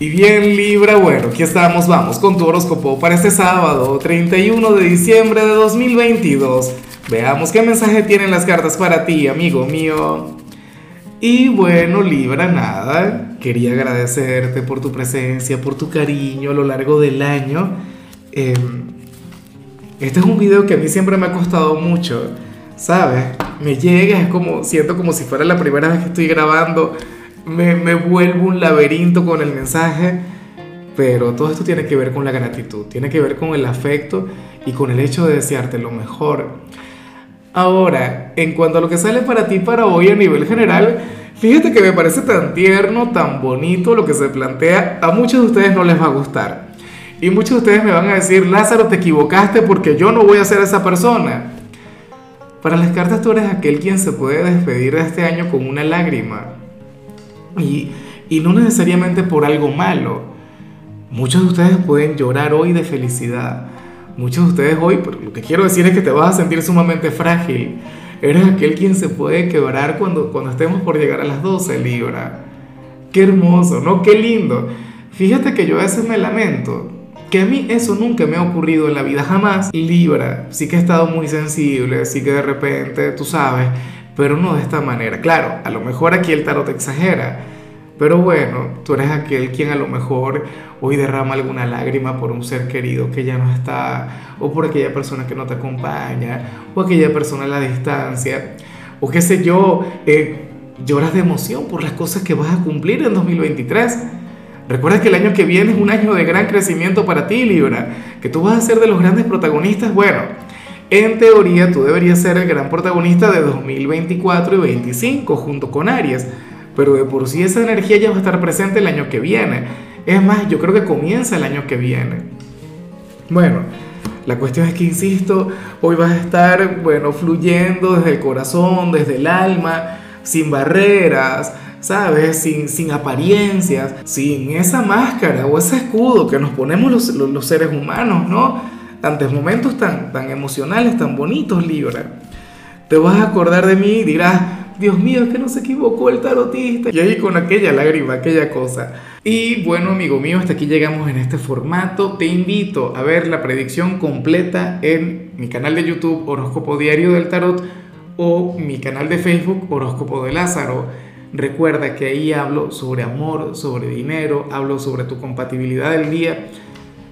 Y bien Libra, bueno, aquí estamos, vamos con tu horóscopo para este sábado, 31 de diciembre de 2022. Veamos qué mensaje tienen las cartas para ti, amigo mío. Y bueno, Libra, nada, quería agradecerte por tu presencia, por tu cariño a lo largo del año. Em, este es un video que a mí siempre me ha costado mucho, ¿sabes? Me llega, como, siento como si fuera la primera vez que estoy grabando me, vuelvo un laberinto con el mensaje, pero todo esto tiene que ver con la gratitud, tiene que ver con el afecto y con el hecho de desearte lo mejor. Ahora, en cuanto a lo que sale para ti para hoy a nivel general, fíjate que me parece tan tierno, tan bonito lo que se plantea, a muchos de ustedes no les va a gustar. Y muchos de ustedes me van a decir, Lázaro, te equivocaste porque yo no voy a ser esa persona. Para las cartas tú eres aquel quien se puede despedir de este año con una lágrima. Y, no necesariamente por algo malo. Muchos de ustedes pueden llorar hoy de felicidad. Muchos de ustedes hoy, pero lo que quiero decir es que te vas a sentir sumamente frágil. Eres aquel quien se puede quebrar cuando, cuando estemos por llegar a las 12 Libra. Qué hermoso, ¿no? Qué lindo. Fíjate que yo a veces me lamento. Que a mí eso nunca me ha ocurrido en la vida, jamás. Libra, sí que he estado muy sensible, sí que de repente, tú sabes, pero no de esta manera. Claro, a lo mejor aquí el tarot exagera, pero bueno, tú eres aquel quien a lo mejor hoy derrama alguna lágrima por un ser querido que ya no está, o por aquella persona que no te acompaña, o aquella persona a la distancia, o qué sé yo, eh, lloras de emoción por las cosas que vas a cumplir en 2023. Recuerda que el año que viene es un año de gran crecimiento para ti, Libra, que tú vas a ser de los grandes protagonistas. Bueno, en teoría, tú deberías ser el gran protagonista de 2024 y 2025 junto con Aries, pero de por sí esa energía ya va a estar presente el año que viene. Es más, yo creo que comienza el año que viene. Bueno, la cuestión es que, insisto, hoy vas a estar, bueno, fluyendo desde el corazón, desde el alma, sin barreras, ¿sabes? Sin, sin apariencias, sin esa máscara o ese escudo que nos ponemos los, los seres humanos, ¿no? Tantos momentos tan, tan emocionales, tan bonitos, Libra. Te vas a acordar de mí y dirás, Dios mío, que no se equivocó el tarotista. Y ahí con aquella lágrima, aquella cosa. Y bueno, amigo mío, hasta aquí llegamos en este formato. Te invito a ver la predicción completa en mi canal de YouTube Horóscopo Diario del Tarot o mi canal de Facebook Horóscopo de Lázaro. Recuerda que ahí hablo sobre amor, sobre dinero, hablo sobre tu compatibilidad del día